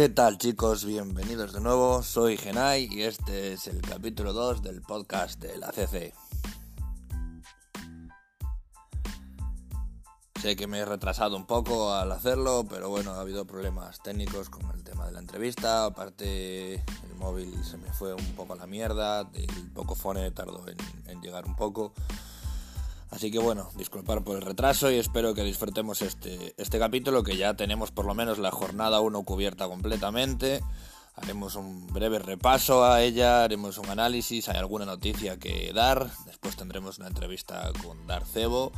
¿Qué tal chicos? Bienvenidos de nuevo, soy Genai y este es el capítulo 2 del podcast de la CC. Sé que me he retrasado un poco al hacerlo, pero bueno, ha habido problemas técnicos con el tema de la entrevista. Aparte, el móvil se me fue un poco a la mierda, el poco phone tardó en, en llegar un poco. Así que bueno, disculpar por el retraso y espero que disfrutemos este, este capítulo que ya tenemos por lo menos la jornada 1 cubierta completamente. Haremos un breve repaso a ella, haremos un análisis, hay alguna noticia que dar, después tendremos una entrevista con Darcebo.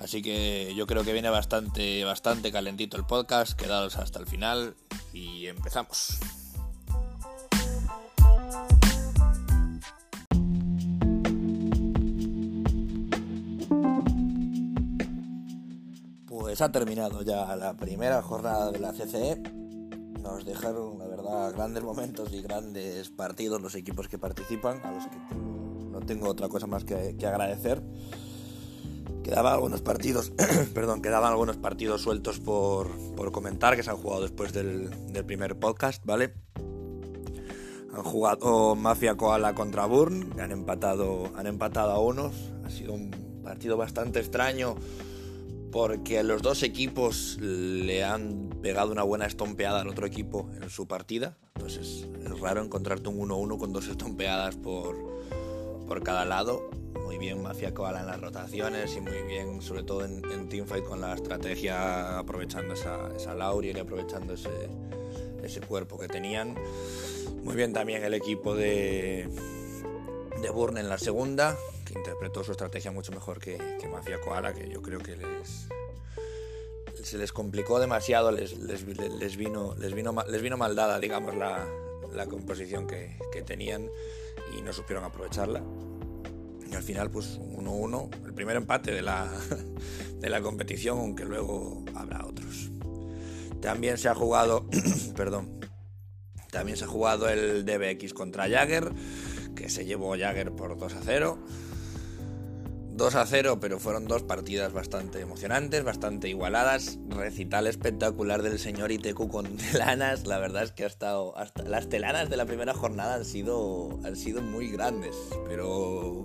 Así que yo creo que viene bastante, bastante calentito el podcast, quedados hasta el final y empezamos. Pues ha terminado ya la primera jornada de la CCE. Nos dejaron, la verdad, grandes momentos y grandes partidos los equipos que participan, a los que no tengo otra cosa más que, agradecer. Quedaban algunos partidos, perdón, quedaban algunos partidos sueltos por, por, comentar que se han jugado después del, del, primer podcast, ¿vale? Han jugado Mafia Koala contra Burn, han empatado, han empatado a unos. Ha sido un partido bastante extraño porque los dos equipos le han pegado una buena estompeada al otro equipo en su partida. Entonces es raro encontrarte un 1-1 con dos estompeadas por, por cada lado. Muy bien Mafia Koala en las rotaciones y muy bien, sobre todo en, en Teamfight, con la estrategia, aprovechando esa, esa Lauriel y aprovechando ese, ese cuerpo que tenían. Muy bien también el equipo de, de Burn en la segunda, interpretó su estrategia mucho mejor que, que Mafia Koala, que yo creo que les se les complicó demasiado, les, les, les vino, les, vino, les vino mal dada, digamos, la, la composición que, que, tenían y no supieron aprovecharla. Y al final, pues 1-1, el primer empate de la, de la competición, aunque luego habrá otros. También se ha jugado, perdón, también se ha jugado el DBX contra Jagger, que se llevó Jagger por 2 a 0. 2 a 0, pero fueron dos partidas bastante emocionantes, bastante igualadas. Recital espectacular del señor Iteku con telanas. La verdad es que ha. Hasta, las telanas de la primera jornada han sido, han sido muy grandes, pero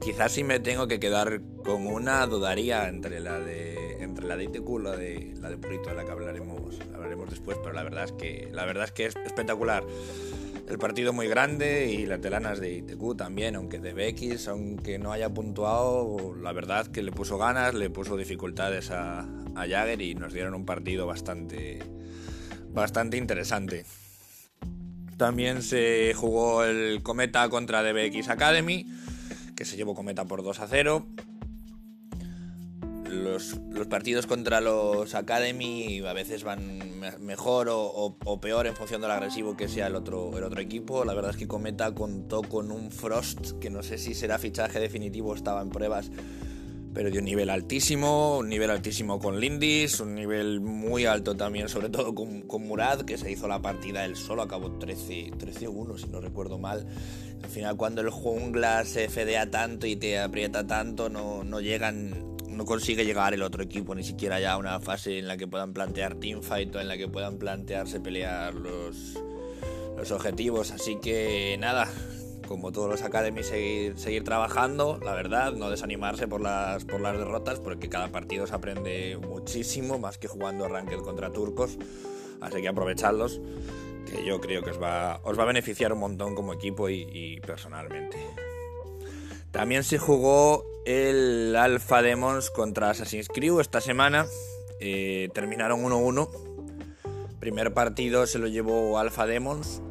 quizás si me tengo que quedar con una, dudaría entre la de entre la de y la de la de Purito, de la que hablaremos, hablaremos después, pero la verdad es que la verdad es que es espectacular el partido muy grande y las telanas de ITQ también, aunque de BX, aunque no haya puntuado, la verdad que le puso ganas, le puso dificultades a, Jagger y nos dieron un partido bastante, bastante interesante. También se jugó el Cometa contra DBX Academy, que se llevó Cometa por 2 a 0. Los, partidos contra los Academy a veces van mejor o, peor en función del agresivo que sea el otro, el otro equipo. La verdad es que Cometa contó con un Frost que no sé si será fichaje definitivo, estaba en pruebas, pero de un nivel altísimo, un nivel altísimo con Lindis, un nivel muy alto también, sobre todo con, con Murad, que se hizo la partida él solo, acabó 13-1 si no recuerdo mal. Al final cuando el jungla se fedea tanto y te aprieta tanto, no, no llegan no consigue llegar el otro equipo ni siquiera ya a una fase en la que puedan plantear teamfight o en la que puedan plantearse pelear los, los objetivos. Así que nada, como todos los academies, seguir, seguir trabajando, la verdad, no desanimarse por las, por las derrotas, porque cada partido se aprende muchísimo, más que jugando ranked contra turcos. Así que aprovechadlos, que yo creo que os va, os va a beneficiar un montón como equipo y, y personalmente. También se jugó el Alpha Demons contra Assassin's Creed esta semana. Eh, terminaron 1-1. Primer partido se lo llevó Alpha Demons.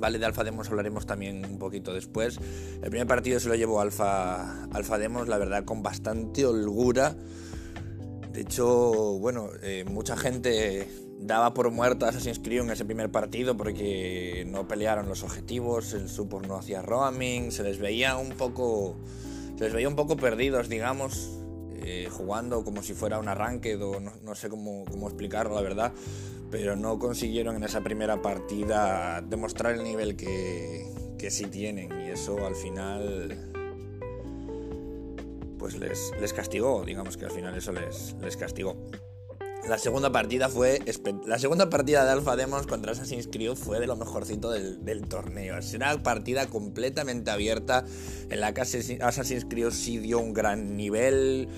Vale, de Alpha Demons hablaremos también un poquito después. El primer partido se lo llevó Alpha, Alpha Demons, la verdad, con bastante holgura. De hecho, bueno, eh, mucha gente daba por muerto a Assassin's Creed en ese primer partido porque no pelearon los objetivos, el support no hacía roaming, se les veía un poco, se les veía un poco perdidos, digamos, eh, jugando como si fuera un arranque, o no, no sé cómo, cómo, explicarlo, la verdad, pero no consiguieron en esa primera partida demostrar el nivel que, que sí tienen y eso al final pues les, les castigó, digamos que al final eso les, les castigó. La segunda partida fue. La segunda partida de Alpha Demons contra Assassin's Creed fue de lo mejorcito del, torneo. Es una partida completamente abierta en la que Assassin's Creed sí dio un gran nivel.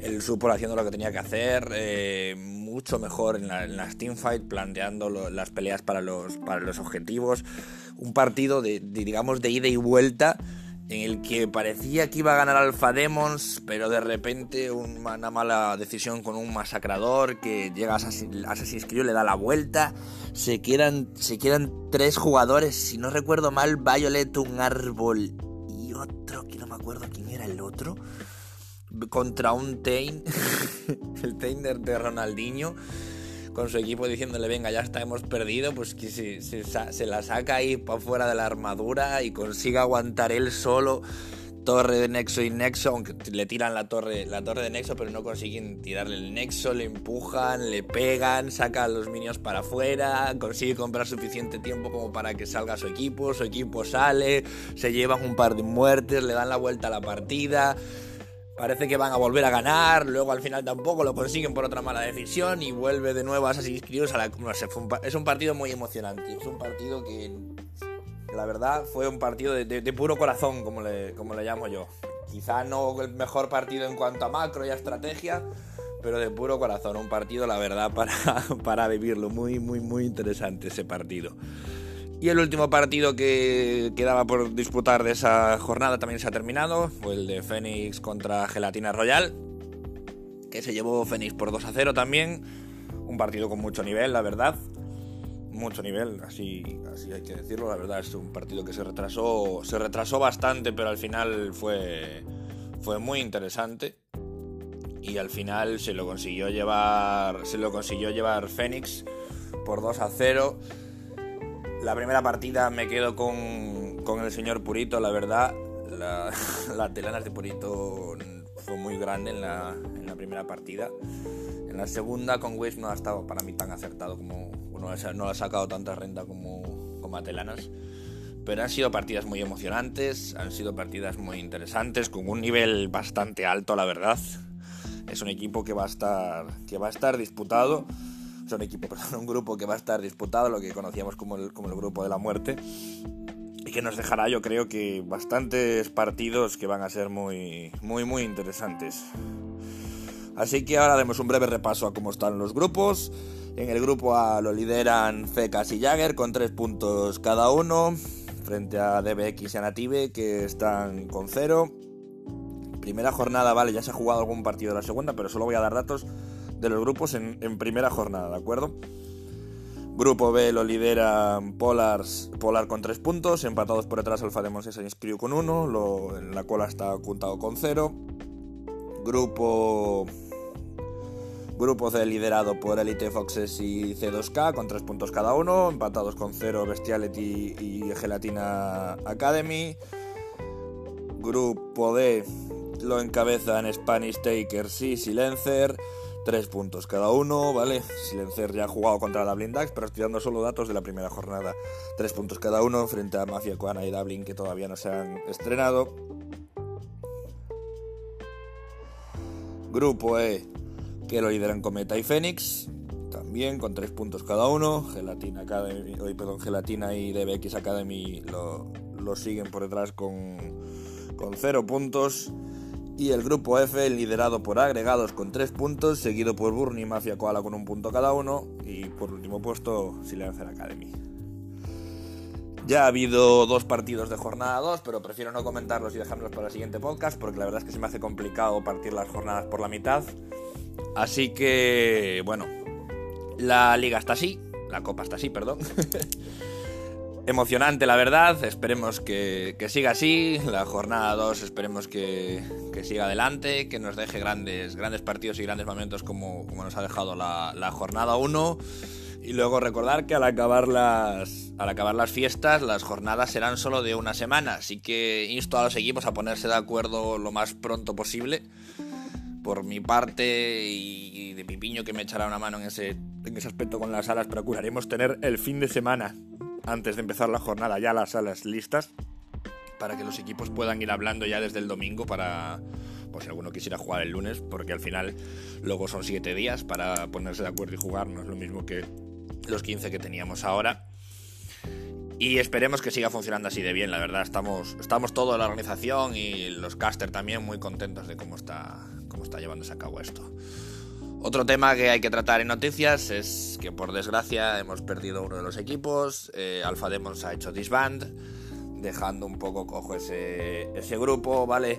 Él supo haciendo lo que tenía que hacer. Eh, mucho mejor en, las teamfights, planteando las peleas para los, para los objetivos. Un partido digamos, de ida y vuelta en el que parecía que iba a ganar Alpha Demons, pero de repente una mala decisión con un masacrador que llega a Assassin's Creed, le da la vuelta, se quedan, se tres jugadores, si no recuerdo mal, Violet, un árbol y otro, que no me acuerdo quién era el otro, contra un Tain, el Tain de Ronaldinho con su equipo diciéndole, venga, ya está, hemos perdido, pues que se, se, la saca ahí para fuera de la armadura y consiga aguantar él solo torre de Nexo y Nexo, aunque le tiran la torre, la torre de Nexo, pero no consiguen tirarle el Nexo, le empujan, le pegan, saca a los minions para afuera, consigue comprar suficiente tiempo como para que salga su equipo, su equipo sale, se llevan un par de muertes, le dan la vuelta a la partida. Parece que van a volver a ganar, luego al final tampoco lo consiguen por otra mala decisión y vuelve de nuevo a Assassin's Creed. A la, no sé, es un partido muy emocionante. Es un partido que, la verdad, fue un partido de, puro corazón, como le, como le llamo yo. Quizá no el mejor partido en cuanto a macro y a estrategia, pero de puro corazón. Un partido, la verdad, para, para vivirlo. Muy, muy, muy interesante ese partido. Y el último partido que quedaba por disputar de esa jornada también se ha terminado, fue el de Fénix contra Gelatina Royal, que se llevó Fénix por 2 a 0 también. Un partido con mucho nivel, la verdad. Mucho nivel, así, así hay que decirlo, la verdad es un partido que se retrasó, se retrasó bastante, pero al final fue, fue muy interesante. Y al final se lo consiguió llevar, se lo consiguió llevar Fénix por 2 a 0 la primera partida me quedo con, el señor Purito, la verdad. La, las telanas de Purito fue muy grande en la, primera partida. En la segunda con Wish no ha estado para mí tan acertado como... no ha sacado tanta renta como, como a Telanas. Pero han sido partidas muy emocionantes, han sido partidas muy interesantes, con un nivel bastante alto, la verdad. Es un equipo que va a estar, que va a estar disputado un equipo, un grupo que va a estar disputado, lo que conocíamos como el, grupo de la muerte, y que nos dejará, yo creo que bastantes partidos que van a ser muy, muy, muy interesantes. Así que ahora demos un breve repaso a cómo están los grupos. En el grupo A lo lideran Fecas y Jagger con tres puntos cada uno, frente a DBX y Anative que están con cero. Primera jornada, vale, ya se ha jugado algún partido de la segunda, pero solo voy a dar datos de los grupos en, primera jornada, ¿de acuerdo? Grupo B lo lidera Polars, Polar con 3 puntos, empatados por detrás Alfa Demons y Crew con 1, en la cola está apuntado con 0. Grupo Grupo C liderado por Elite Foxes y C2K con 3 puntos cada uno, empatados con 0 Bestiality y Gelatina Academy. Grupo D lo encabezan Spanish Takers y Silencer. Tres puntos cada uno, ¿vale? Silencer ya ha jugado contra Dublin Dax, pero estoy dando solo datos de la primera jornada. Tres puntos cada uno frente a Mafia Coana y Dublin que todavía no se han estrenado. Grupo E, que lo lideran Cometa y Fénix, también con tres puntos cada uno. Gelatina Academy, perdón, Gelatina y DBX Academy lo, lo siguen por detrás con, con cero puntos. Y el grupo F, liderado por agregados con 3 puntos, seguido por Burnie y Mafia Koala con un punto cada uno. Y por último puesto, Silencer Academy. Ya ha habido dos partidos de jornada 2, pero prefiero no comentarlos y dejarlos para el siguiente podcast, porque la verdad es que se me hace complicado partir las jornadas por la mitad. Así que, bueno, la liga está así, la copa está así, perdón. emocionante, la verdad. Esperemos que, siga así. La jornada 2 esperemos que, siga adelante, que nos deje grandes, grandes partidos y grandes momentos como, como nos ha dejado la, jornada 1. Y luego recordar que al acabar, las, al acabar las fiestas, las jornadas serán solo de una semana. Así que insto a los equipos a ponerse de acuerdo lo más pronto posible. Por mi parte y de Pipiño que me echará una mano en ese, en ese aspecto con las alas, procuraremos tener el fin de semana antes de empezar la jornada ya las salas listas para que los equipos puedan ir hablando ya desde el domingo para, por si alguno quisiera jugar el lunes, porque al final luego son 7 días para ponerse de acuerdo y jugar, no es lo mismo que los 15 que teníamos ahora. Y esperemos que siga funcionando así de bien, la verdad. Estamos, estamos toda la organización y los caster también muy contentos de cómo está, cómo está llevándose a cabo esto. Otro tema que hay que tratar en noticias es que por desgracia hemos perdido uno de los equipos. Eh, Alpha Demons ha hecho disband, dejando un poco cojo ese, ese grupo, ¿vale?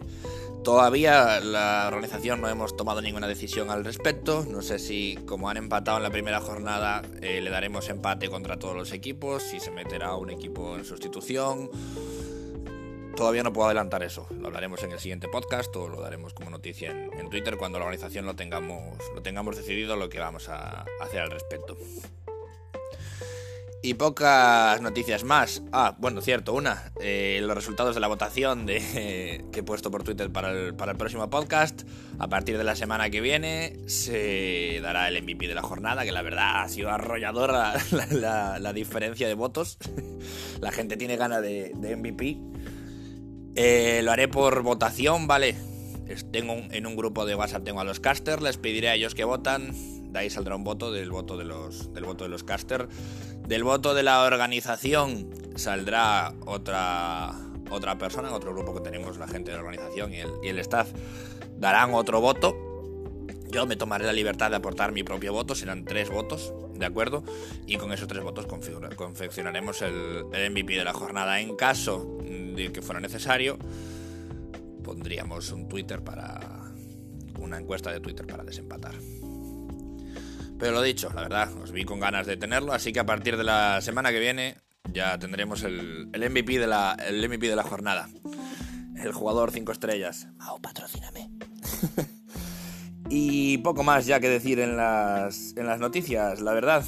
Todavía la organización no hemos tomado ninguna decisión al respecto. No sé si, como han empatado en la primera jornada, eh, le daremos empate contra todos los equipos, si se meterá un equipo en sustitución. Todavía no puedo adelantar eso. Lo hablaremos en el siguiente podcast o lo daremos como noticia en, Twitter cuando la organización lo tengamos, lo tengamos decidido lo que vamos a hacer al respecto. Y pocas noticias más. Ah, bueno, cierto, una. Eh, los resultados de la votación de, que he puesto por Twitter para el, próximo podcast. A partir de la semana que viene se dará el MVP de la jornada, que la verdad ha sido arrolladora la, la, la diferencia de votos. la gente tiene ganas de, de MVP. Eh, lo haré por votación, ¿vale? Tengo en un grupo de WhatsApp tengo a los casters, les pediré a ellos que votan. De ahí saldrá un voto del voto de los, del voto de los casters. Del voto de la organización saldrá otra, otra persona, otro grupo que tenemos, la gente de la organización y el, y el staff, darán otro voto. Yo me tomaré la libertad de aportar mi propio voto, serán tres votos, ¿de acuerdo? Y con esos tres votos confeccionaremos el, el MVP de la jornada. En caso de que fuera necesario, pondríamos un Twitter para. una encuesta de Twitter para desempatar. Pero lo dicho, la verdad, os vi con ganas de tenerlo, así que a partir de la semana que viene ya tendremos el, el MVP, de la, el MVP de la jornada. El jugador 5 estrellas. Mau, patrocíname. y poco más ya que decir en las, en las noticias, la verdad.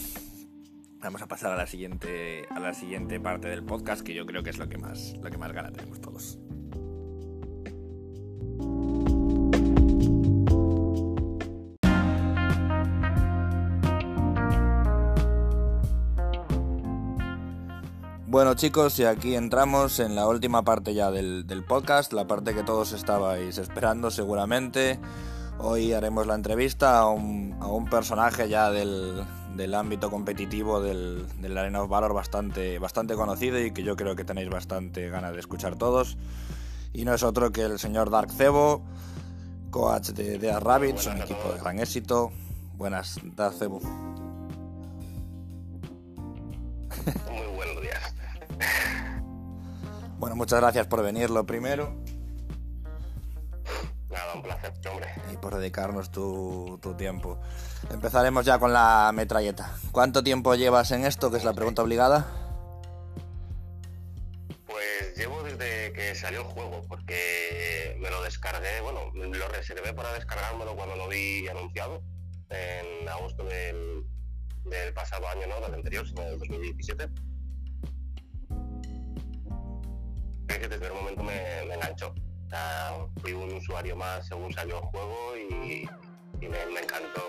Vamos a pasar a la siguiente a la siguiente parte del podcast que yo creo que es lo que más lo que más gana tenemos todos. Bueno chicos, y aquí entramos en la última parte ya del, del, podcast, la parte que todos estabais esperando seguramente. Hoy haremos la entrevista a un, a un personaje ya del, del, ámbito competitivo del, del Arena of Valor bastante, bastante conocido y que yo creo que tenéis bastante ganas de escuchar todos. Y no es otro que el señor Dark Cebo, coach de Dead Rabbits, un equipo de gran éxito. Buenas, Dark Cebo. Muy buenos días. Bueno, muchas gracias por venir, lo primero. Nada, un placer, hombre. Y por dedicarnos tu, tu, tiempo. Empezaremos ya con la metralleta. ¿Cuánto tiempo llevas en esto, que es la pregunta obligada? Pues llevo desde que salió el juego, porque me lo descargué, bueno, lo reservé para descargármelo cuando lo vi anunciado, en agosto del, del pasado año, ¿no? Del anterior, sino del 2017. que desde el momento me, me enganchó. Fui un usuario más según salió el juego y, me, encantó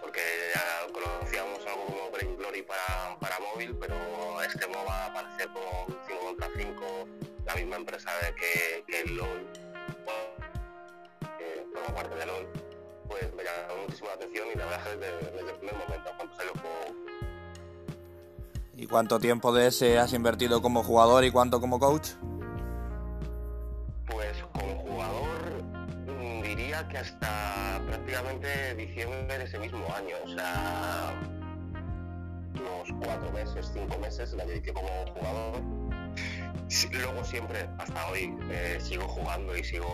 porque ya conocíamos algo como Brain Glory para, para móvil, pero este MOBA aparece con 5 contra 5, la misma empresa que, el LOL, que forma parte de LOL, pues me llamó muchísimo la atención y la verdad es que desde, desde el primer momento cuando salió el juego. ¿Y cuánto tiempo de ese has invertido como jugador y cuánto como coach? Que hasta prácticamente diciembre de ese mismo año, o sea, unos cuatro meses, cinco meses la dediqué como jugador. Luego siempre, hasta hoy, eh, sigo jugando y sigo,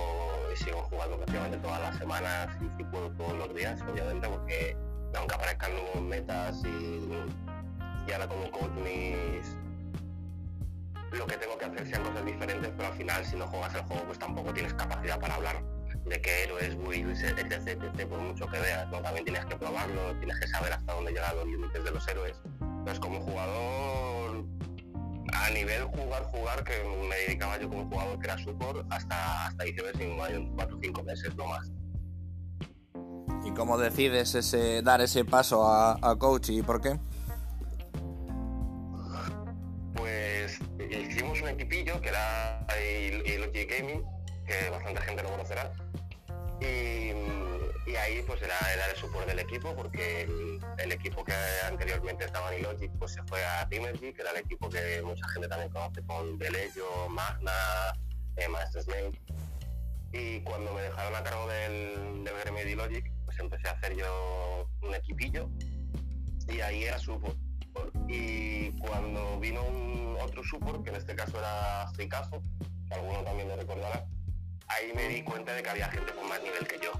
y sigo jugando prácticamente todas las semanas y si puedo todos los días, obviamente, porque aunque aparezcan nuevos metas y, y ahora como coach mis lo que tengo que hacer sean cosas diferentes, pero al final si no juegas el juego pues tampoco tienes capacidad para hablar de qué héroes, builds, etc, etc, por mucho que veas. También tienes que probarlo, tienes que saber hasta dónde llegan los límites de los héroes. Entonces, como jugador, a nivel jugar, jugar, que me dedicaba yo como jugador que era support, hasta, hasta diciembre, sin mayo, 4 o 5 meses, no más. ¿Y cómo decides ese, dar ese paso a, a coach y por qué? Hicimos un equipillo que era el, el Gaming, que bastante gente lo conocerá ahí pues era, el support del equipo porque el, equipo que anteriormente estaba en Logic pues se fue a Timergy, que era el equipo que mucha gente también conoce con Deleyo, Magna, eh, Master Snake. Y cuando me dejaron a cargo del, del gremio de Logic, pues empecé a hacer yo un equipillo y ahí era support. Y cuando vino un otro support, que en este caso era Fricazo, que alguno también lo recordará, ahí me di cuenta de que había gente con más nivel que yo.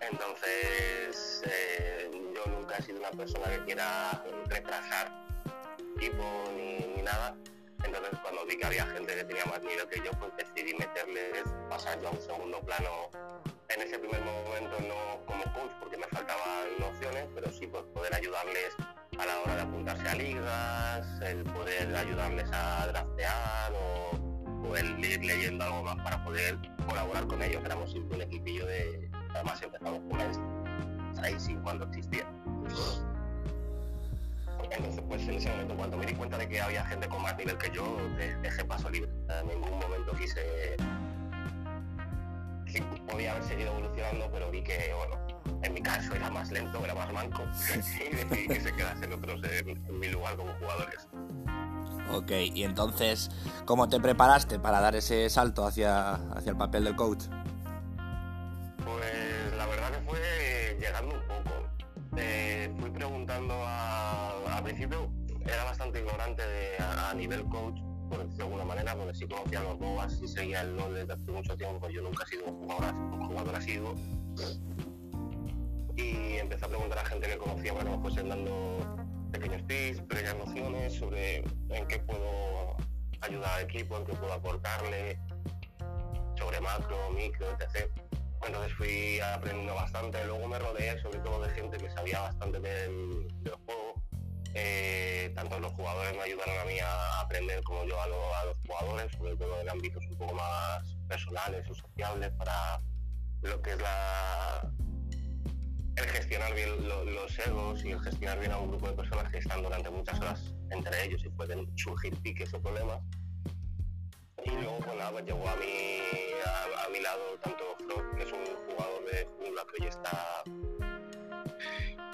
Entonces, eh, yo nunca he sido una persona que quiera retrasar tipo ni, nada. Entonces, cuando vi que había gente que tenía más nivel que yo, pues decidí meterles, pasar yo a un segundo plano. En ese primer momento no como coach, porque me faltaban nociones, pero sí pues, poder ayudarles a la hora de apuntarse a ligas, el poder ayudarles a draftear o, o el ir leyendo algo más para poder colaborar con ellos. Éramos siempre un equipillo de, además empezamos con ahí sí cuando existía. Entonces, pues en ese momento, cuando me di cuenta de que había gente con más nivel que yo, dejé paso libre. En ningún momento quise. podía haber seguido evolucionando, pero vi que, bueno, en mi caso era más lento, era más manco, y decidí que se quedasen otros en, en mi lugar como jugadores. Ok, y entonces, ¿cómo te preparaste para dar ese salto hacia, hacia el papel del coach? era bastante ignorante a, nivel coach, por decirlo de alguna manera, porque sí conocía los MOBAs y seguía el LoL desde hace mucho tiempo, yo nunca he sido un jugador, un jugador asiduo. Y empecé a preguntar a gente que conocía para que me dando pequeños tips, pequeñas nociones sobre en qué puedo ayudar al equipo, en qué puedo aportarle, sobre macro, micro, etc. Entonces fui aprendiendo bastante, luego me rodeé sobre todo de gente que sabía bastante del, del juego eh, tanto los jugadores me ayudaron a mí a aprender como yo a, los jugadores, sobre todo en ámbitos un poco más personales o sociables para lo que es la el gestionar bien los egos y el gestionar bien a un grupo de personas que están durante muchas horas entre ellos y pueden surgir piques o problemas. Y luego, pues nada, pues llegó a mi, a, mi lado tanto Frog, que es un jugador de jungla que hoy está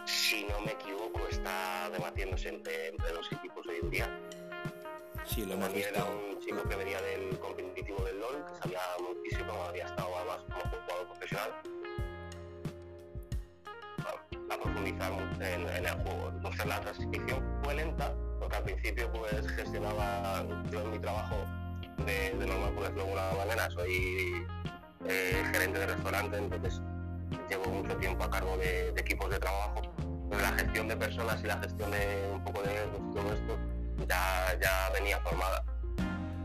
si no me equivoco, está debatiéndose entre, los equipos hoy en día. Sí, lo hemos Era un chico que venía del competitivo del LOL, que sabía muchísimo, había estado además como jugador profesional. A, profundizar en, en, el juego. Entonces la transición fue lenta, porque al principio pues gestionaba yo mi trabajo de, normal, por de alguna manera, soy eh, gerente de restaurante, entonces llevo mucho tiempo a cargo de equipos de trabajo la gestión de personas y la gestión de un poco de todo esto ya, ya venía formada.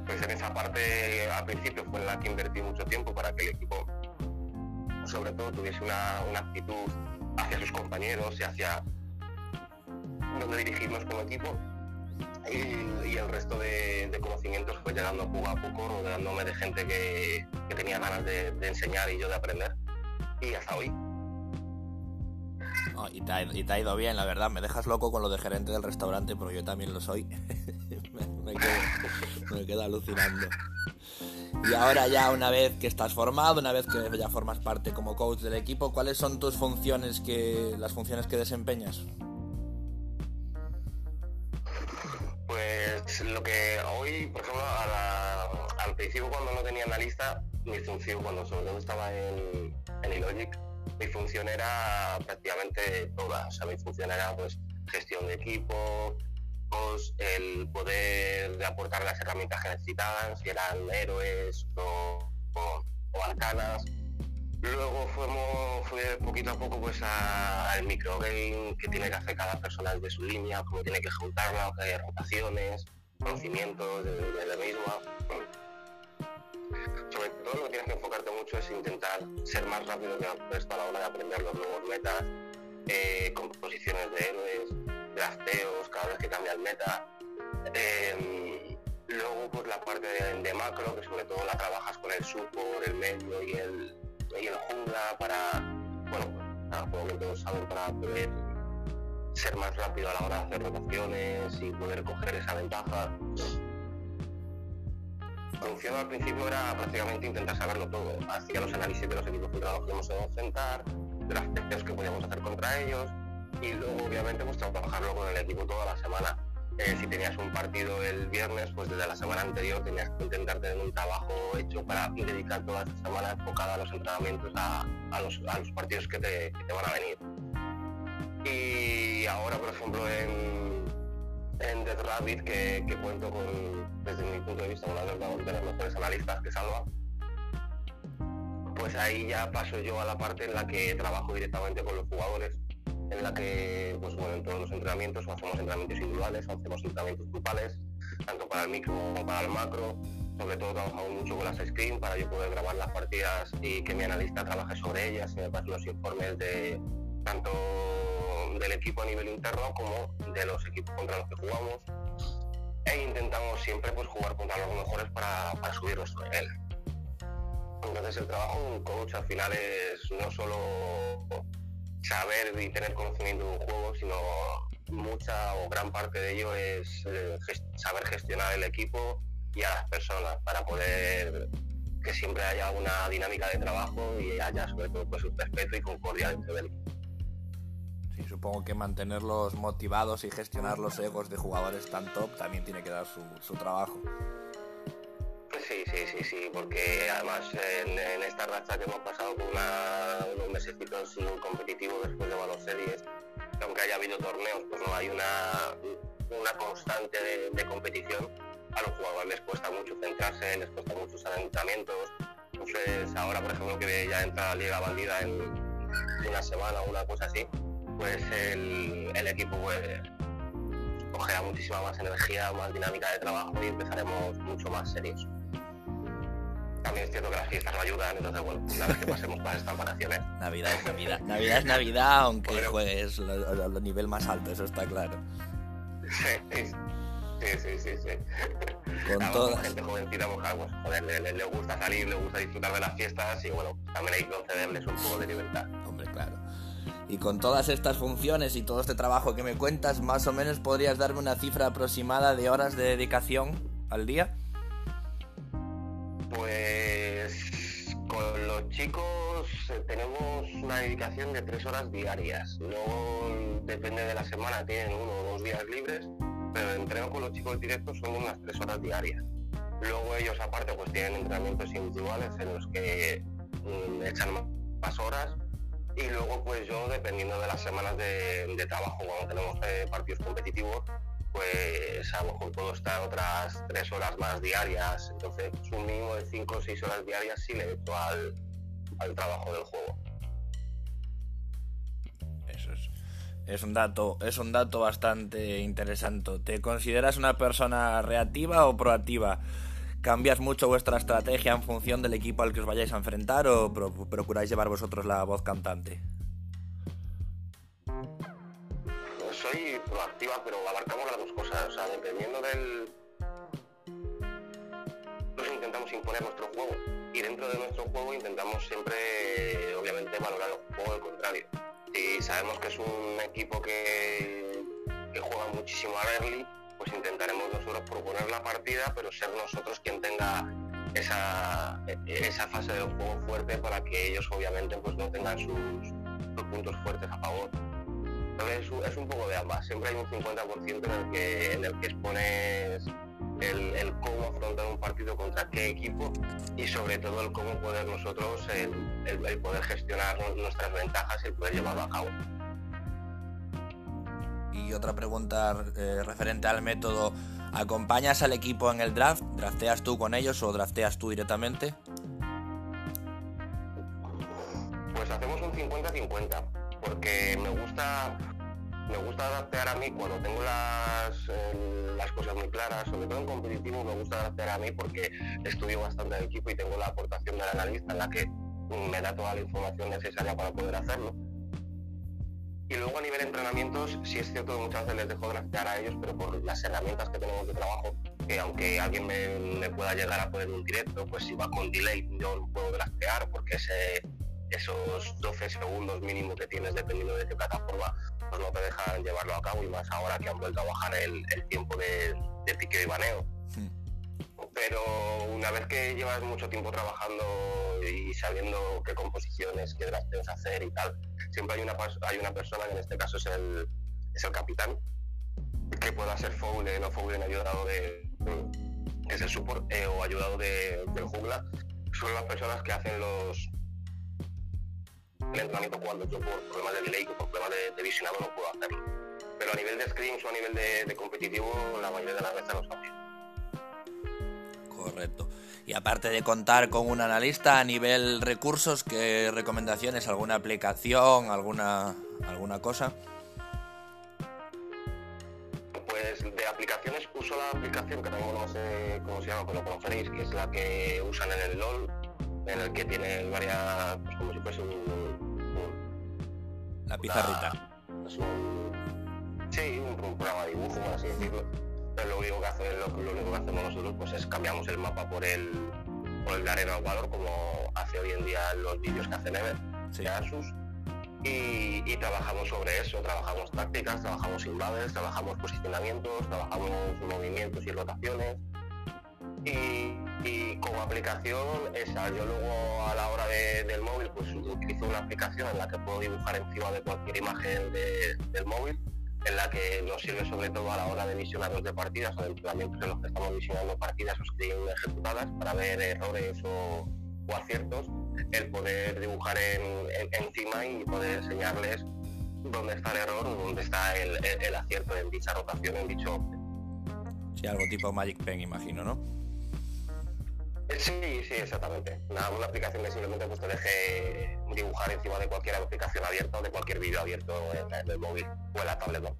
Pues en esa parte al principio fue en la que invertí mucho tiempo para que el equipo sobre todo tuviese una actitud hacia sus compañeros y hacia donde dirigirnos como equipo y, el resto de, conocimientos fue llegando poco a poco, rodeándome de gente que, tenía ganas de, enseñar y yo de aprender y hasta hoy y, te ha, ido bien, la verdad. Me dejas loco con lo de gerente del restaurante, pero yo también lo soy. me, quedo, alucinando. Y ahora ya una vez que estás formado, una vez que ya formas parte como coach del equipo, ¿cuáles son tus funciones que las funciones que desempeñas? Pues lo que hoy, por ejemplo, al principio cuando no tenía analista, mi función cuando sobre todo estaba en, en Ilogic, mi función era prácticamente toda. O sea, mi función era pues gestión de equipo, el poder aportar las herramientas que necesitaban, si eran héroes o, o, arcanas. Luego fuimos, fue poquito a poco pues al microgame que tiene que hacer cada persona de su línea, cómo tiene que juntarla, hay rotaciones, conocimientos de, de la misma sobre todo lo que tienes que enfocarte mucho es intentar ser más rápido que el resto a la hora de aprender los nuevos metas, eh, composiciones de héroes, drafteos, cada vez que cambia el meta. Em, luego pues la parte de, macro, que sobre todo la trabajas con el support, el medio y el, y el jungla para, bueno, para, todos saben, para poder ser más rápido a la hora de hacer rotaciones y poder coger esa ventaja función al principio era prácticamente intentar saberlo todo. Hacía los análisis de los equipos que trabajamos en centrar, drafteos que podíamos hacer contra ellos y luego obviamente pues trabajarlo con el equipo toda la semana. Eh, si tenías un partido el viernes, pues desde la semana anterior tenías que intentar tener un trabajo hecho para dedicar toda esta semana enfocada a los entrenamientos, a, los, partidos que te, van a venir. Y ahora, por ejemplo, en, en Death Rabbit, que, cuento con, desde mi punto de vista, una de los mejores analistas que salva, pues ahí ya paso yo a la parte en la que trabajo directamente con los jugadores en la que, pues bueno, en todos los entrenamientos o hacemos entrenamientos individuales o hacemos entrenamientos grupales, tanto para el micro como para el macro. Sobre todo trabajamos mucho con las screen para yo poder grabar las partidas y que mi analista trabaje sobre ellas y me pase los informes de tanto del equipo a nivel interno como de los equipos contra los que jugamos. E intentamos siempre pues jugar contra los mejores para, para subir nuestro nivel. Entonces el trabajo de un coach al final es no solo saber y tener conocimiento de un juego, sino mucha o gran parte de ello es eh, saber gestionar el equipo y a las personas para poder que siempre haya una dinámica de trabajo y haya sobre todo pues un respeto y concordia entre ellos. Sí, supongo que mantenerlos motivados y gestionar los egos de jugadores tan top también tiene que dar su, su trabajo. Sí, sí, sí, sí, porque además en, esta racha que hemos pasado con unos mesecitos sin competitivo después de balonceries, aunque haya habido torneos, pues no hay una, una constante de, competición. A los jugadores les cuesta mucho centrarse, les cuesta mucho entrenamientos. Entonces ahora, por ejemplo, que ya entra la Liga Bandida en una semana o una cosa así, pues el, el equipo pues, cogerá muchísima más energía, más dinámica de trabajo y empezaremos mucho más serios también es cierto que las fiestas no ayudan, entonces bueno, una vez que pasemos para estas vacaciones. Navidad es Navidad, Navidad es Navidad, aunque juegues a nivel más alto, eso está claro. Sí, sí, sí, sí. Con toda todas. gente jovencita, pues, pues joder, le, le, gusta salir, le gusta disfrutar de las fiestas y bueno, también hay que concederles un poco de libertad. Hombre, claro. Y con todas estas funciones y todo este trabajo que me cuentas, más o menos podrías darme una cifra aproximada de horas de dedicación al día. Pues con los chicos eh, tenemos una dedicación de tres horas diarias. Luego depende de la semana, tienen uno o dos días libres, pero el entreno con los chicos directos son unas tres horas diarias. Luego ellos aparte pues tienen entrenamientos individuales en los que mm, echan más horas y luego pues yo dependiendo de las semanas de, trabajo cuando tenemos eh, partidos competitivos pues a lo mejor puedo estar otras tres horas más diarias, entonces un mínimo de cinco o seis horas diarias sí le meto al, al trabajo del juego. Eso es, es un dato, es un dato bastante interesante. ¿Te consideras una persona reactiva o proactiva? ¿Cambias mucho vuestra estrategia en función del equipo al que os vayáis a enfrentar o procuráis llevar vosotros la voz cantante? Soy proactiva, pero abarcamos las dos cosas. O sea, dependiendo del. Nosotros intentamos imponer nuestro juego y dentro de nuestro juego intentamos siempre, obviamente, valorar el juego del contrario. Si sabemos que es un equipo que, juega muchísimo a early, pues intentaremos nosotros proponer la partida, pero ser nosotros quien tenga esa, esa fase del juego fuerte para que ellos obviamente pues no tengan sus puntos fuertes a favor es, un poco de ambas. Siempre hay un 50% en el que, en el que expones el, cómo afrontar un partido contra qué equipo y sobre todo el cómo poder nosotros, el, poder gestionar nuestras ventajas y poder llevarlo a cabo. Y otra pregunta eh, referente al método. ¿Acompañas al equipo en el draft? ¿Drafteas tú con ellos o drafteas tú directamente? Pues hacemos un 50-50 porque me gusta me gusta adaptar a mí cuando tengo las, eh, las cosas muy claras, sobre todo en competitivo me gusta adaptar a mí porque estudio bastante el equipo y tengo la aportación del analista en la que me da toda la información necesaria para poder hacerlo. Y luego a nivel de entrenamientos, sí es cierto que muchas veces les dejo draftear a ellos, pero por las herramientas que tenemos de trabajo, que aunque alguien me, pueda llegar a poner un directo, pues si va con delay yo no puedo draftear porque ese esos 12 segundos mínimo que tienes dependiendo de qué plataforma, pues no te dejan llevarlo a cabo y más ahora que han vuelto a bajar el, tiempo de, de piqueo y baneo. Pero una vez que llevas mucho tiempo trabajando y sabiendo qué composiciones, qué drafteos hacer y tal, siempre hay una, hay una persona, que en este caso es el, es el capitán, que pueda ser Foulen o Foulen ayudado de, que es el support eh, o ayudado de, del jungla, son las personas que hacen los el entrenamiento cuando yo por problemas de delay o por problemas de, de visionado no puedo hacerlo. Pero a nivel de scrims o a nivel de, de competitivo, la mayoría de las veces lo sabía. Correcto. Y aparte de contar con un analista a nivel recursos, ¿qué recomendaciones? ¿Alguna aplicación? ¿Alguna, alguna cosa? Pues de aplicaciones uso la aplicación que tengo, no sé cómo se llama, pero lo conoceréis, que es la que usan en el LOL, en el que tiene varias, pues como si fuese un... un la pizarrita. La, es un, sí, un, un, programa de dibujo, por así decirlo. Pero lo único que hace, lo, lo, único que hacemos nosotros pues es cambiamos el mapa por el por el de arena al valor, como hace hoy en día los vídeos que hace Neve sí. de Asus. Y, y, trabajamos sobre eso, trabajamos tácticas, trabajamos invades, trabajamos posicionamientos, trabajamos movimientos y rotaciones. Y, y, como aplicación esa, yo luego a la hora de, del móvil pues utilizo una aplicación en la que puedo dibujar encima de cualquier imagen de, del móvil, en la que nos sirve sobre todo a la hora de visionarnos de partidas o de entrenamientos en los que estamos visionando partidas o estén ejecutadas para ver errores o, o aciertos, el poder dibujar en, en, encima y poder enseñarles dónde está el error o dónde está el, el, el acierto en dicha rotación, en dicho Sí, algo tipo Magic Pen, imagino, ¿no? Sí, sí, exactamente. Una, una, aplicación que simplemente pues, te deje dibujar encima de cualquier aplicación abierta o de cualquier vídeo abierto en, el móvil o en la tablet. ¿no?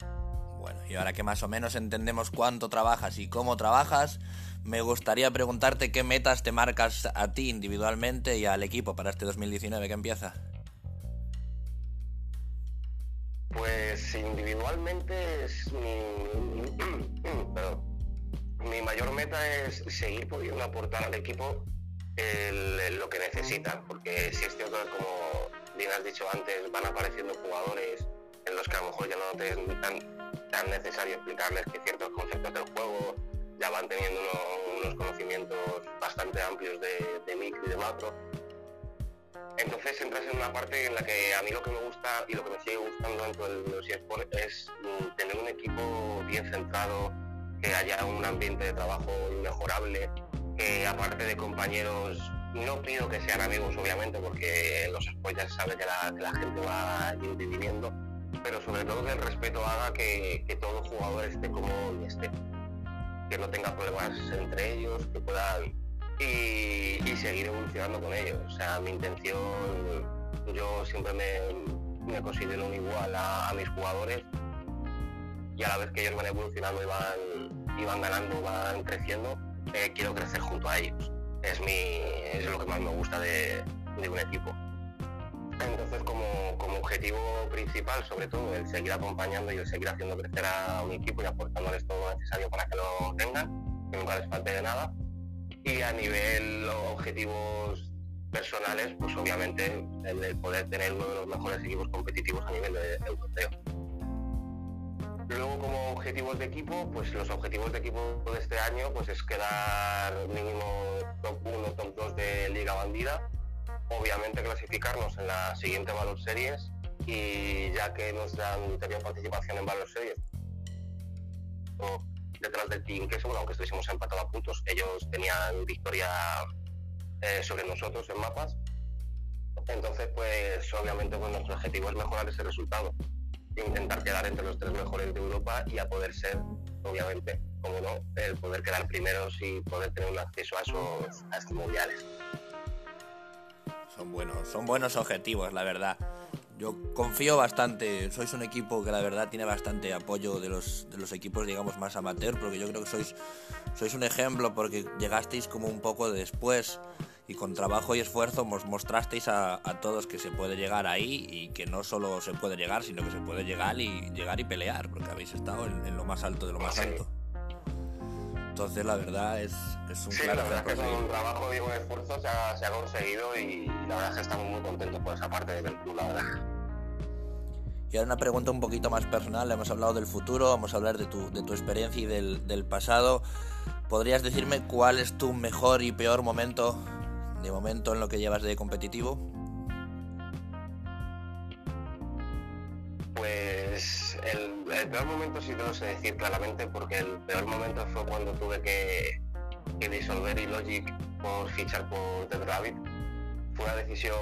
Bueno, y ahora que más o menos entendemos cuánto trabajas y cómo trabajas, me gustaría preguntarte qué metas te marcas a ti individualmente y al equipo para este 2019 que empieza. Pues individualmente es mi... Perdón mi mayor meta es seguir pudiendo aportar al equipo lo que necesitan, porque si es cierto como bien has dicho antes, van apareciendo jugadores en los que a lo mejor ya no te es tan, necesario explicarles que ciertos conceptos del juego ya van teniendo uno, unos conocimientos bastante amplios de, de micro y de macro. Entonces entras en una parte en la que a mí lo que me gusta y lo que me sigue gustando dentro de los eSports es tener un equipo bien centrado, que haya un ambiente de trabajo inmejorable, que aparte de compañeros, no pido que sean amigos obviamente, porque los spoilers sabe que la, gente va dividiendo, pero sobre todo que el respeto haga que, que todo jugador esté como esté, que no tenga problemas entre ellos, que puedan y, y seguir evolucionando con ellos. O sea, mi intención, yo siempre me, considero un igual a mis jugadores y a la vez que ellos van evolucionando y van, ganando, van creciendo, eh, quiero crecer junto a ellos. Es, mi, es lo que más me gusta de, de un equipo. Entonces, como, como, objetivo principal, sobre todo, el seguir acompañando y el seguir haciendo crecer a un equipo y aportándoles todo lo necesario para que lo tengan, que nunca les falte de nada. Y a nivel objetivos personales, pues obviamente el de poder tener uno de los mejores equipos competitivos a nivel europeo. Luego, como objetivos de equipo, pues los objetivos de equipo de este año pues es quedar mínimo top 1, top 2 de Liga Bandida. Obviamente clasificarnos en la siguiente Valor Series y ya que nos han tenido participación en Valor Series detrás del Team que aunque estuviésemos empatados a puntos, ellos tenían victoria eh, sobre nosotros en mapas. Entonces, pues obviamente pues, nuestro objetivo es mejorar ese resultado intentar quedar entre los tres mejores de Europa y a poder ser, obviamente, como no, el poder quedar primeros y poder tener un acceso a esos, a esos mundiales. Son buenos, son buenos objetivos, la verdad. Yo confío bastante, sois un equipo que la verdad tiene bastante apoyo de los, de los equipos, digamos, más amateur, porque yo creo que sois, sois un ejemplo porque llegasteis como un poco después y con trabajo y esfuerzo os mostrasteis a, a, todos que se puede llegar ahí y que no solo se puede llegar, sino que se puede llegar y llegar y pelear, porque habéis estado en, en lo más alto de lo más sí. alto. Entonces la verdad es, es un sí, claro la verdad es que con un trabajo y un esfuerzo se ha, se ha, conseguido y la verdad es que estamos muy contentos por esa parte del club, la verdad. Y ahora una pregunta un poquito más personal, hemos hablado del futuro, vamos a hablar de tu, de tu experiencia y del, del pasado. ¿Podrías decirme cuál es tu mejor y peor momento de momento en lo que llevas de competitivo? Pues el, peor momento sí te lo decir claramente porque el peor momento fue cuando tuve que, que disolver Logic por fichar por The Rabbit. Fue una decisión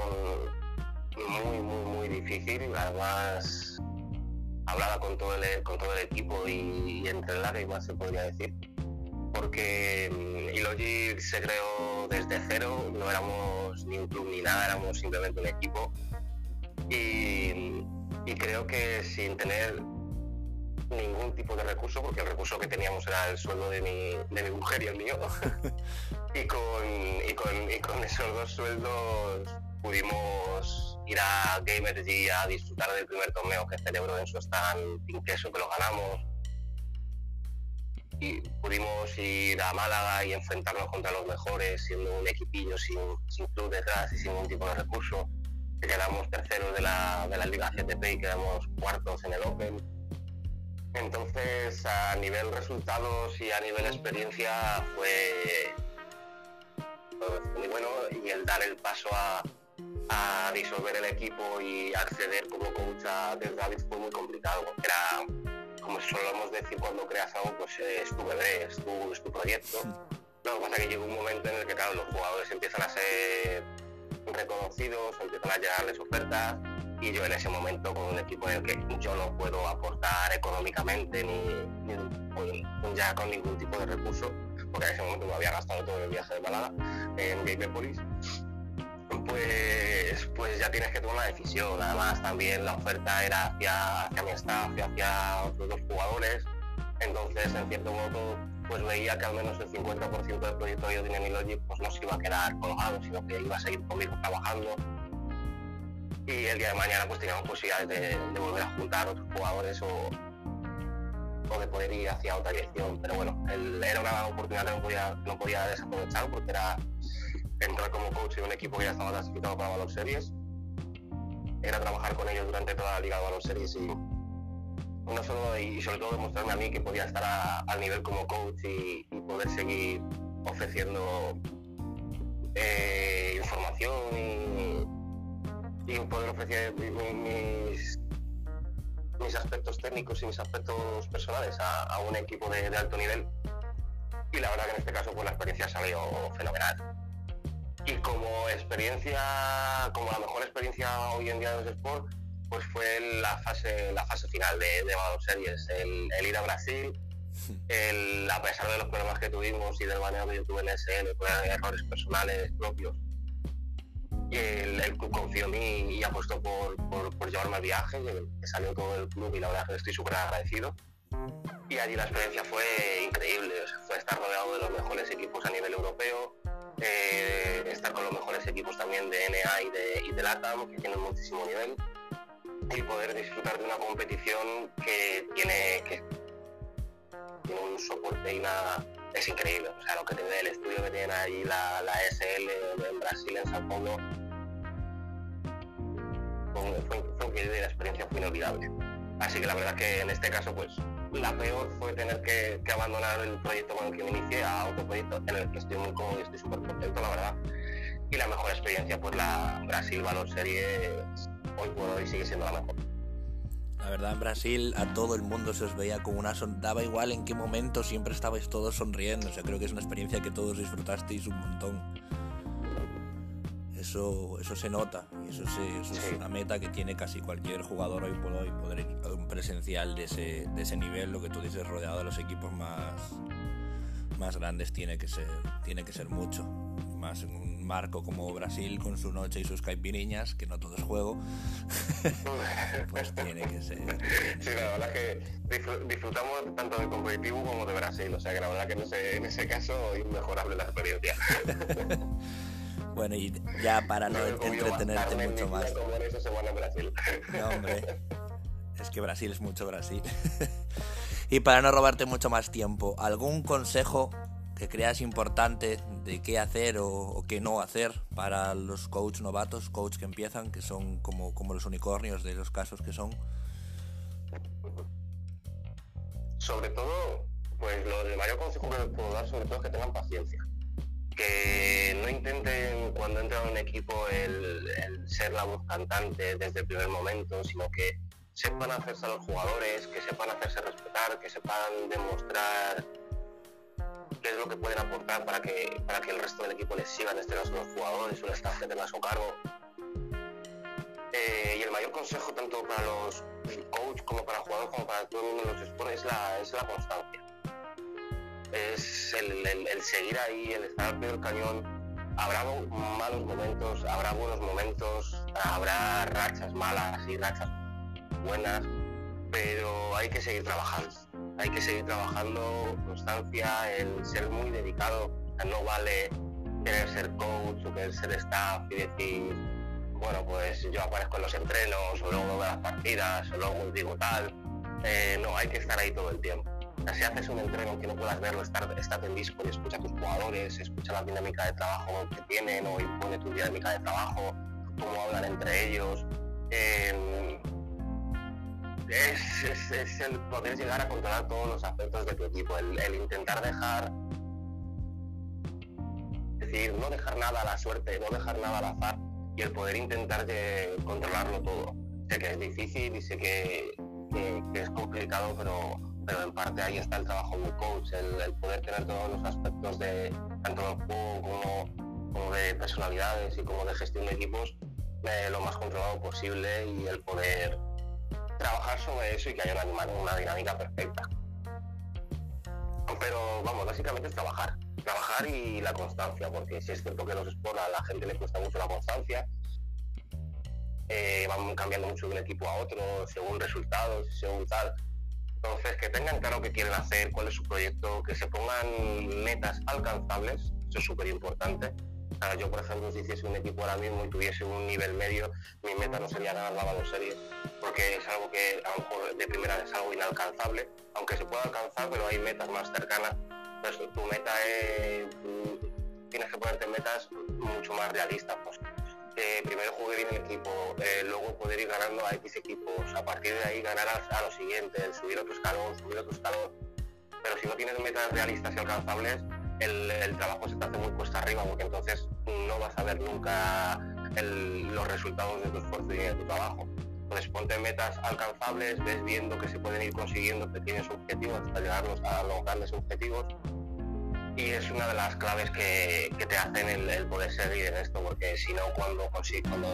muy, muy, muy difícil. Además, hablaba con todo el, con todo el equipo y, entre el área se podría decir. Porque Ilogic mm, se creó desde cero, no éramos ni un club ni nada, éramos simplemente un equipo. Y, creo que sin tener ningún tipo de recurso, porque el recurso que teníamos era el sueldo de mi, de mi mujer y el mío, y, con, y, con, y con esos dos sueldos pudimos ir a Gamergy a disfrutar del primer torneo que celebró en su stand sin queso que lo ganamos. Y pudimos ir a Málaga y enfrentarnos contra los mejores, siendo un equipillo sin, sin club detrás y sin ningún tipo de recurso. Quedamos terceros de la, de la Liga CTP y quedamos cuartos en el Open. Entonces, a nivel resultados y a nivel experiencia fue muy bueno y el dar el paso a, a disolver el equipo y acceder como coach a David fue muy complicado. Era, como solemos decir cuando creas algo, pues es tu bebé, es tu, es tu proyecto. Lo que pasa es que llega un momento en el que claro, los jugadores empiezan a ser reconocidos, empiezan a llegarles ofertas y yo en ese momento con un equipo en el que yo no puedo aportar económicamente ni, ya con ningún tipo de recurso, porque en ese momento me había gastado todo el viaje de Málaga en Gamepolis pues, pues ya tienes que tomar una decisión. Además, también la oferta era hacia, hacia mi staff hacia otros dos jugadores. Entonces, en cierto modo, pues veía que al menos el 50% del proyecto de Dynamic Logic pues no se iba a quedar colgado, sino que iba a seguir conmigo trabajando. Y el día de mañana pues teníamos posibilidades de, volver a juntar otros jugadores o, o, de poder ir hacia otra dirección. Pero bueno, era una oportunidad que no podía, no podía desaprovechar porque era entrar como coach de un equipo que ya estaba clasificado para Valor Series. Era trabajar con ellos durante toda la liga de Valor Series y no solo y sobre todo demostrarme a mí que podía estar al nivel como coach y, poder seguir ofreciendo eh, información y, poder ofrecer mis, aspectos técnicos y mis aspectos personales a, un equipo de, alto nivel. Y la verdad que en este caso pues la experiencia salió fenomenal y como experiencia, como la mejor experiencia hoy en día de los Sport, pues fue la fase, la fase final de, de Series, el, ir a Brasil, el, a pesar de los problemas que tuvimos y del baneo que yo tuve en SL, por errores personales propios, y el, club confió en mí y apostó por, por, llevarme al viaje, que salió todo el club y la verdad que estoy súper agradecido. Y allí la experiencia fue increíble, fue estar rodeado de los mejores equipos a nivel europeo, eh, estar con los mejores equipos también de NA y de, y LATAM, que tienen muchísimo nivel, y poder disfrutar de una competición que tiene, que un soporte y una, es increíble. O sea, lo que tiene el estudio que tiene ahí la, la SL en Brasil, en Sao Paulo, fue, fue, la experiencia fue inolvidable. Así que la verdad que en este caso, pues la peor fue tener que, abandonar el proyecto con el que me inicié a otro proyecto en el que estoy muy cómodo y estoy súper contento, la verdad. Y la mejor experiencia, pues la Brasil Valor Series, hoy por hoy sigue siendo la mejor. La verdad, en Brasil a todo el mundo se os veía con una son... Daba igual en qué momento, siempre estabais todos sonriendo. O sea, creo que es una experiencia que todos disfrutasteis un montón. Eso, eso se nota y eso, es una meta que tiene casi cualquier jugador hoy por hoy, poder ir a un presencial de ese, de ese nivel, lo que tú dices, rodeado de los equipos más, más grandes, tiene que, ser, tiene que ser mucho. Más en un marco como Brasil con su noche y sus caipiriñas, que no todo es juego, pues tiene que ser. sí, la verdad es que disfrutamos tanto de competitivo como de Brasil, o sea que la verdad que en ese, en ese caso es inmejorable la experiencia. Bueno, y ya para no, entretenerte mucho más. No, hombre. Es que Brasil es mucho Brasil. y para no robarte mucho más tiempo, ¿algún consejo que creas importante de qué hacer o, qué no hacer para los coach novatos, coach que empiezan, que son como, como los unicornios de los casos que son? Sobre todo, pues lo de mayor consejo que les puedo dar sobre todo es que tengan paciencia que no intenten cuando entran a un equipo el, ser la voz cantante desde el primer momento, sino que sepan hacerse a los jugadores, que sepan hacerse respetar, que sepan demostrar qué es lo que pueden aportar para que, para que el resto del equipo les siga, en este caso los jugadores el staff que tenga su cargo. Eh, y el mayor consejo tanto para los coach como para jugadores como para todo el mundo en los sports es la, es la constancia. Es el, el, seguir ahí, el estar al pie del cañón. Habrá malos momentos, habrá buenos momentos, habrá rachas malas y rachas buenas, pero hay que seguir trabajando. Hay que seguir trabajando, constancia, el ser muy dedicado. no vale querer ser coach o querer ser staff y decir, bueno, pues yo aparezco en los entrenos o luego de las partidas o luego digo tal. Eh, no, hay que estar ahí todo el tiempo. Si haces un entreno que no puedas verlo, estar, estar en disco y escucha a tus jugadores, escucha la dinámica de trabajo que tienen o impone tu dinámica de trabajo, cómo hablan entre ellos. Em, es, el poder llegar a controlar todos los aspectos de tu equipo, el, intentar dejar, es decir, no dejar nada a la suerte, no dejar nada al azar y el poder intentar controlarlo todo. Sé que es difícil y sé que, es complicado, pero, pero en parte ahí está el trabajo del coach, el, poder tener todos los aspectos de tanto del juego como, de personalidades y como de gestión de equipos eh, lo más controlado posible y el poder trabajar sobre eso y que haya una, dinámica perfecta. Pero vamos, básicamente es trabajar. Trabajar y la constancia, porque si es cierto que los sports a la gente le cuesta mucho la constancia, eh, van cambiando mucho de un equipo a otro, según resultados, según tal. Entonces, que tengan claro qué quieren hacer, cuál es su proyecto, que se pongan metas alcanzables, eso es súper importante yo, por ejemplo, si hiciese un equipo ahora mismo y tuviese un nivel medio, mi meta no sería ganar la serie, porque es algo que a lo mejor de primera es algo inalcanzable, aunque se pueda alcanzar, pero hay metas más cercanas. Entonces, tu meta es, tienes que ponerte metas mucho más realistas. Pues, primero jugar bien el equipo, eh, luego poder ir ganando a X equipos, a partir de ahí ganar a, a lo siguiente, subir otro escalón, subir otro escalón. Pero si no tienes metas realistas y alcanzables, el, trabajo se te hace muy cuesta arriba porque entonces no vas a ver nunca los resultados de tu esfuerzo y de tu trabajo. Entonces ponte metas alcanzables, ves viendo que se pueden ir consiguiendo pequeños objetivos hasta llegarlos a los grandes objetivos y es una de las claves que, te hacen el, poder seguir en esto, porque si no, cuando, cuando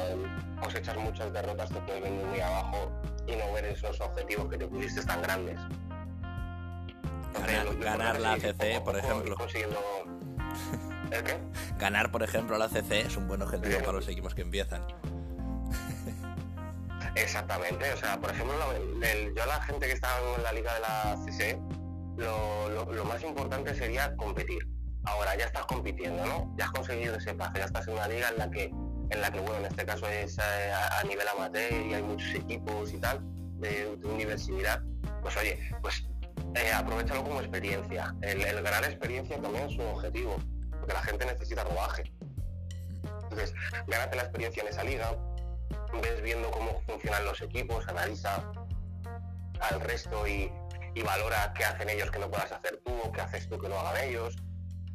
cosechas muchas derrotas te puedes venir muy abajo y no ver esos objetivos que te pusiste tan grandes. Ganar, la ACC, por ejemplo. ¿El qué? Ganar, por ejemplo, la ACC es un buen objetivo para los equipos que empiezan. Exactamente, o sea, por ejemplo, yo a la gente que está en la liga de la CC, lo, más importante sería competir. Ahora ya estás compitiendo, ¿no? Ya has conseguido ese paso, ya estás en una liga en la que, en la que bueno, en este caso es eh, a, nivel amateur y hay muchos equipos y tal, de, de un nivel similar. Pues oye, pues eh, aprovechalo como experiencia. El, ganar experiencia también es un objetivo, porque la gente necesita rodaje. Entonces, gánate la experiencia en esa liga, ves viendo cómo funcionan los equipos, analiza al resto y, valora qué hacen ellos que no puedas hacer tú o qué haces tú que no hagan ellos.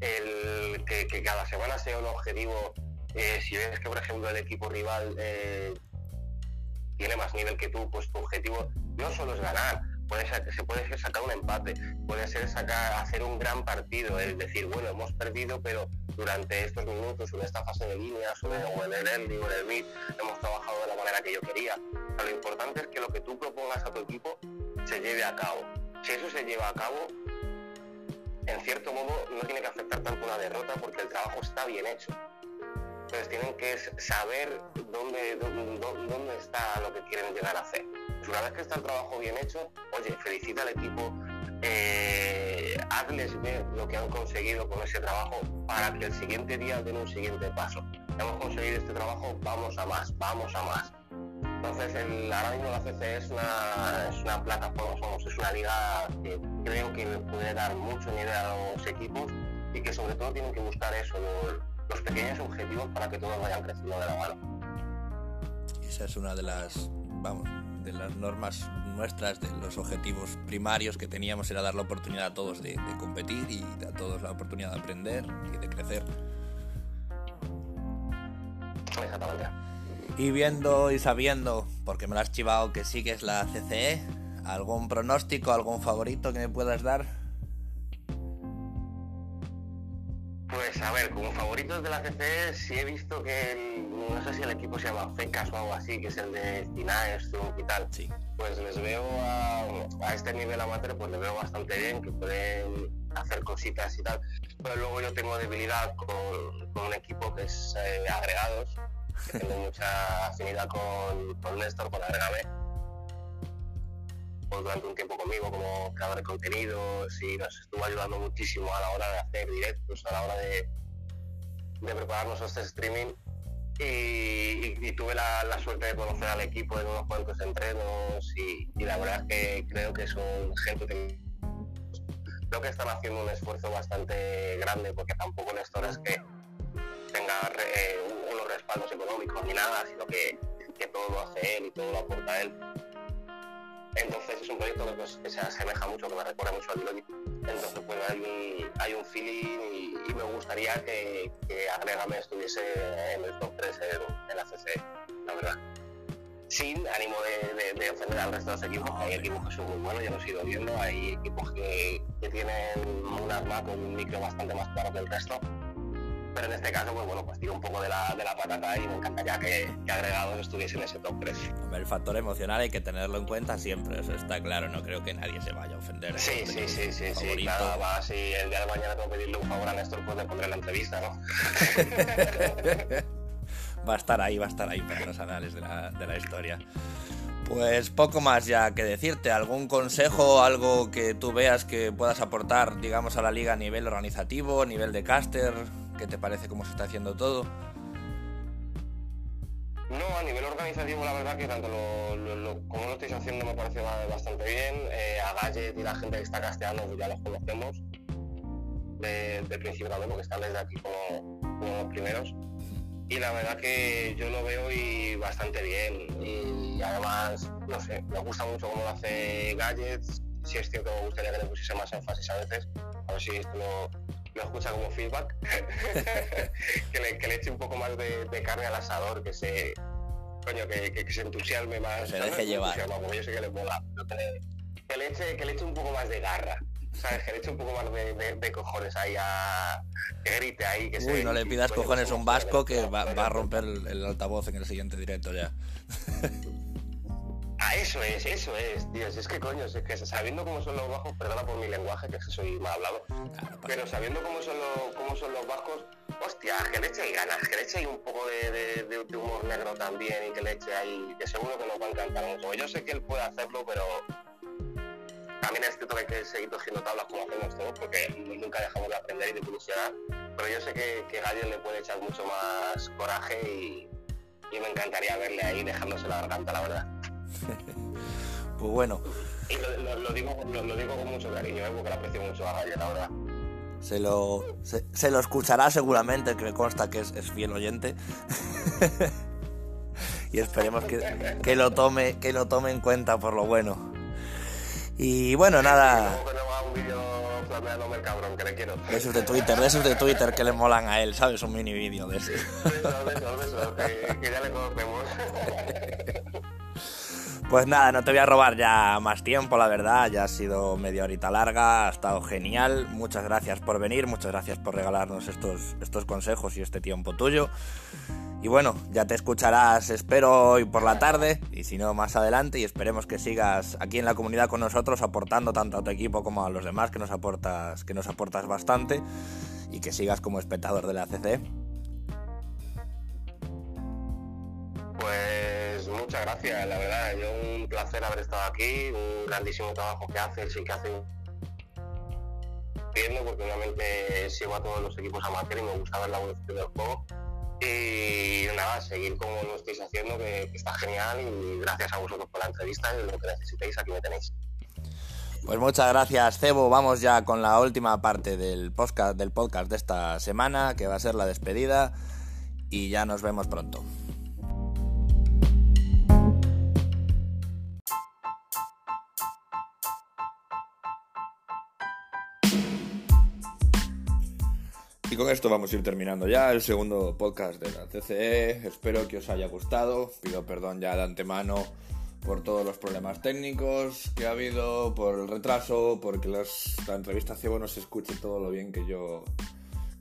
El, que, cada semana sea un objetivo, eh, si ves que por ejemplo el equipo rival eh, tiene más nivel que tú, pues tu objetivo no solo es ganar, puede ser, se puede sacar un empate, puede ser sacar, hacer un gran partido, es decir, bueno, hemos perdido, pero durante estos minutos, en esta fase de líneas, o, en el ending o en el mid, hemos trabajado de la manera que yo quería. lo importante es que lo que tú propongas a tu equipo se lleve a cabo. Si eso se lleva a cabo, en cierto modo no tiene que afectar tanto una derrota porque el trabajo está bien hecho. Entonces tienen que saber dónde, dónde, está lo que quieren llegar a hacer una vez que está el trabajo bien hecho, oye, felicita al equipo, eh, hazles ver lo que han conseguido con ese trabajo para que el siguiente día den un siguiente paso. Hemos conseguido este trabajo, vamos a más, vamos a más. Entonces, el, ahora mismo la CC es una, es una plataforma, somos, es una liga que creo que puede dar mucho nivel a los equipos y que sobre todo tienen que buscar eso, los, los pequeños objetivos para que todos vayan creciendo de la mano. Esa es una de las, vamos, de las normas nuestras, de los objetivos primarios que teníamos era dar la oportunidad a todos de, competir y a todos la oportunidad de aprender y de crecer. Exactamente. Y viendo y sabiendo, porque me lo has chivado que sigues la CCE. ¿Algún pronóstico, algún favorito que me puedas dar? Pues a ver, como favoritos de la CCE sí he visto que no sé si el equipo se llama Fecas o algo así, que es el de Cinaes y tal. Sí. Pues les veo a, este nivel amateur, pues les veo bastante bien, que pueden hacer cositas y tal. Pero luego yo tengo debilidad con, un equipo que es eh, agregados, tengo mucha afinidad con, con Néstor, con Agregame durante un tiempo conmigo como creador de contenidos y nos estuvo ayudando muchísimo a la hora de hacer directos, a la hora de, de prepararnos este streaming. Y, tuve la, suerte de conocer al equipo en unos cuantos entrenos y, la verdad es que creo que son gente que creo que están haciendo un esfuerzo bastante grande porque tampoco Néstor es que tenga eh, respaldos económicos ni nada, sino que, que todo lo hace él y todo lo aporta él. Entonces es un proyecto que, se asemeja mucho, que me recuerda mucho a Dilogi. Entonces pues hay un, feeling y, me gustaría que, que Agregame estuviese en el top 3 en, la CC, la verdad. Sin ánimo de, ofender al resto de los equipos, hay equipos que son muy buenos, ya lo he ido viendo, hay equipos que, que tienen un arma con un micro bastante más claro que el resto pero en este caso, pues bueno, pues tiro un poco de la, de la patata y me encantaría que, que agregados estuviesen en ese top 3. El factor emocional hay que tenerlo en cuenta siempre, eso está claro, no creo que nadie se vaya a ofender. Sí, sí, sí, sí, sí, claro, va, si el día de mañana tengo que pedirle un favor a Néstor, pues le pondré la entrevista, ¿no? va a estar ahí, va a estar ahí para los anales de la, de la historia. Pues poco más ya que decirte. ¿Algún consejo, algo que tú veas que puedas aportar, digamos, a la liga a nivel organizativo, a nivel de caster? ¿Qué te parece cómo se está haciendo todo? No, a nivel organizativo la verdad que tanto lo, como lo estáis haciendo me parece bastante bien. Eh, a Gadget y la gente que está casteando pues ya los conocemos de, principio también porque están desde aquí como, los primeros. Y la verdad que yo lo veo y bastante bien. Y además, no sé, me gusta mucho cómo lo hace Gadgets. Si es cierto, me gustaría que le pusiese más énfasis a veces. A ver si esto lo, lo escucha como feedback, que, le, que, le, eche un poco más de, carne al asador, que se coño, que, que, se entusiasme más. Se deje llevar. yo sé que le mola, que le, eche, que le eche un poco más de garra. ¿Sabes? Que le eche un poco más de, de, cojones ahí a. que grite ahí. Que Uy, no le pidas cojones a un vasco que va, va, a romper el altavoz en el siguiente directo ya. Ah, eso es, eso es, tío. es que coño, es que sabiendo cómo son los bajos, perdona por mi lenguaje, que soy mal hablado, pero sabiendo cómo son los, cómo son los bajos, hostia, que le eche ahí ganas, que le eche ahí un poco de, humor negro también y que le eche ahí, que seguro que nos va a encantar mucho. Yo sé que él puede hacerlo, pero también es cierto que hay que seguir cogiendo tablas como hacemos todos, porque nunca dejamos de aprender y de evolucionar, pero yo sé que, que le puede echar mucho más coraje y, y me encantaría verle ahí dejándose la garganta, la verdad. pues bueno. Y lo, digo, con mucho cariño, ¿eh? porque lo aprecio mucho a Galle, la verdad. Se lo, se, lo escuchará seguramente, que me consta que es, es fiel oyente. y esperemos que, que, lo tome, que lo tome en cuenta por lo bueno. Y bueno, nada. De esos de Twitter, de esos de Twitter que le molan a él, ¿sabes? Un mini vídeo de ese. que ya le conocemos. Pues nada, no te voy a robar ya más tiempo, la verdad, ya ha sido media horita larga, ha estado genial, muchas gracias por venir, muchas gracias por regalarnos estos, estos consejos y este tiempo tuyo. Y bueno, ya te escucharás, espero, hoy por la tarde, y si no, más adelante, y esperemos que sigas aquí en la comunidad con nosotros, aportando tanto a tu equipo como a los demás, que nos aportas, que nos aportas bastante, y que sigas como espectador de la CC. Muchas gracias, la verdad. Yo un placer haber estado aquí, un grandísimo trabajo que hace, sí que hace viendo porque obviamente sigo a todos los equipos amateur y me gusta ver la evolución del juego. Y nada, seguir como lo estáis haciendo, que, está genial y gracias a vosotros por la entrevista y lo que necesitéis, aquí me tenéis. Pues muchas gracias, Cebo. Vamos ya con la última parte del podcast, del podcast de esta semana, que va a ser la despedida. Y ya nos vemos pronto. Y con esto vamos a ir terminando ya el segundo podcast de la TCE. Espero que os haya gustado. Pido perdón ya de antemano por todos los problemas técnicos que ha habido, por el retraso, porque las, la entrevista ciego no se escuche todo lo bien que yo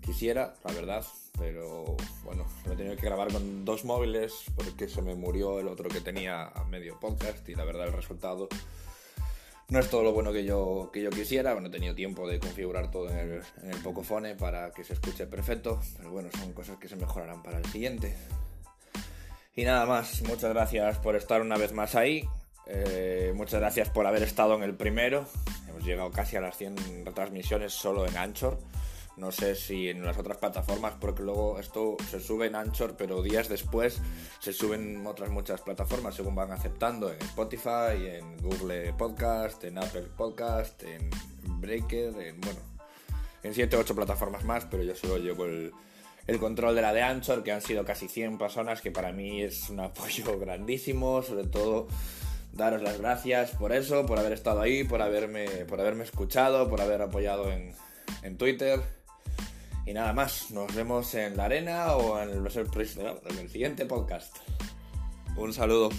quisiera, la verdad. Pero bueno, lo he tenido que grabar con dos móviles porque se me murió el otro que tenía a medio podcast y la verdad el resultado no es todo lo bueno que yo, que yo quisiera. No he tenido tiempo de configurar todo en el, Pocophone para que se escuche perfecto. Pero bueno, son cosas que se mejorarán para el siguiente. Y nada más, muchas gracias por estar una vez más ahí. Eh, muchas gracias por haber estado en el primero. Hemos llegado casi a las 100 retransmisiones solo en Anchor. No sé si en las otras plataformas, porque luego esto se sube en Anchor, pero días después se suben otras muchas plataformas según van aceptando en Spotify, en Google Podcast, en Apple Podcast, en Breaker, en bueno, en 7 o 8 plataformas más, pero yo solo llevo el, el control de la de Anchor, que han sido casi 100 personas, que para mí es un apoyo grandísimo, sobre todo daros las gracias por eso, por haber estado ahí, por haberme, por haberme escuchado, por haber apoyado en, en Twitter. Y nada más, nos vemos en la arena o en el, en el siguiente podcast. Un saludo.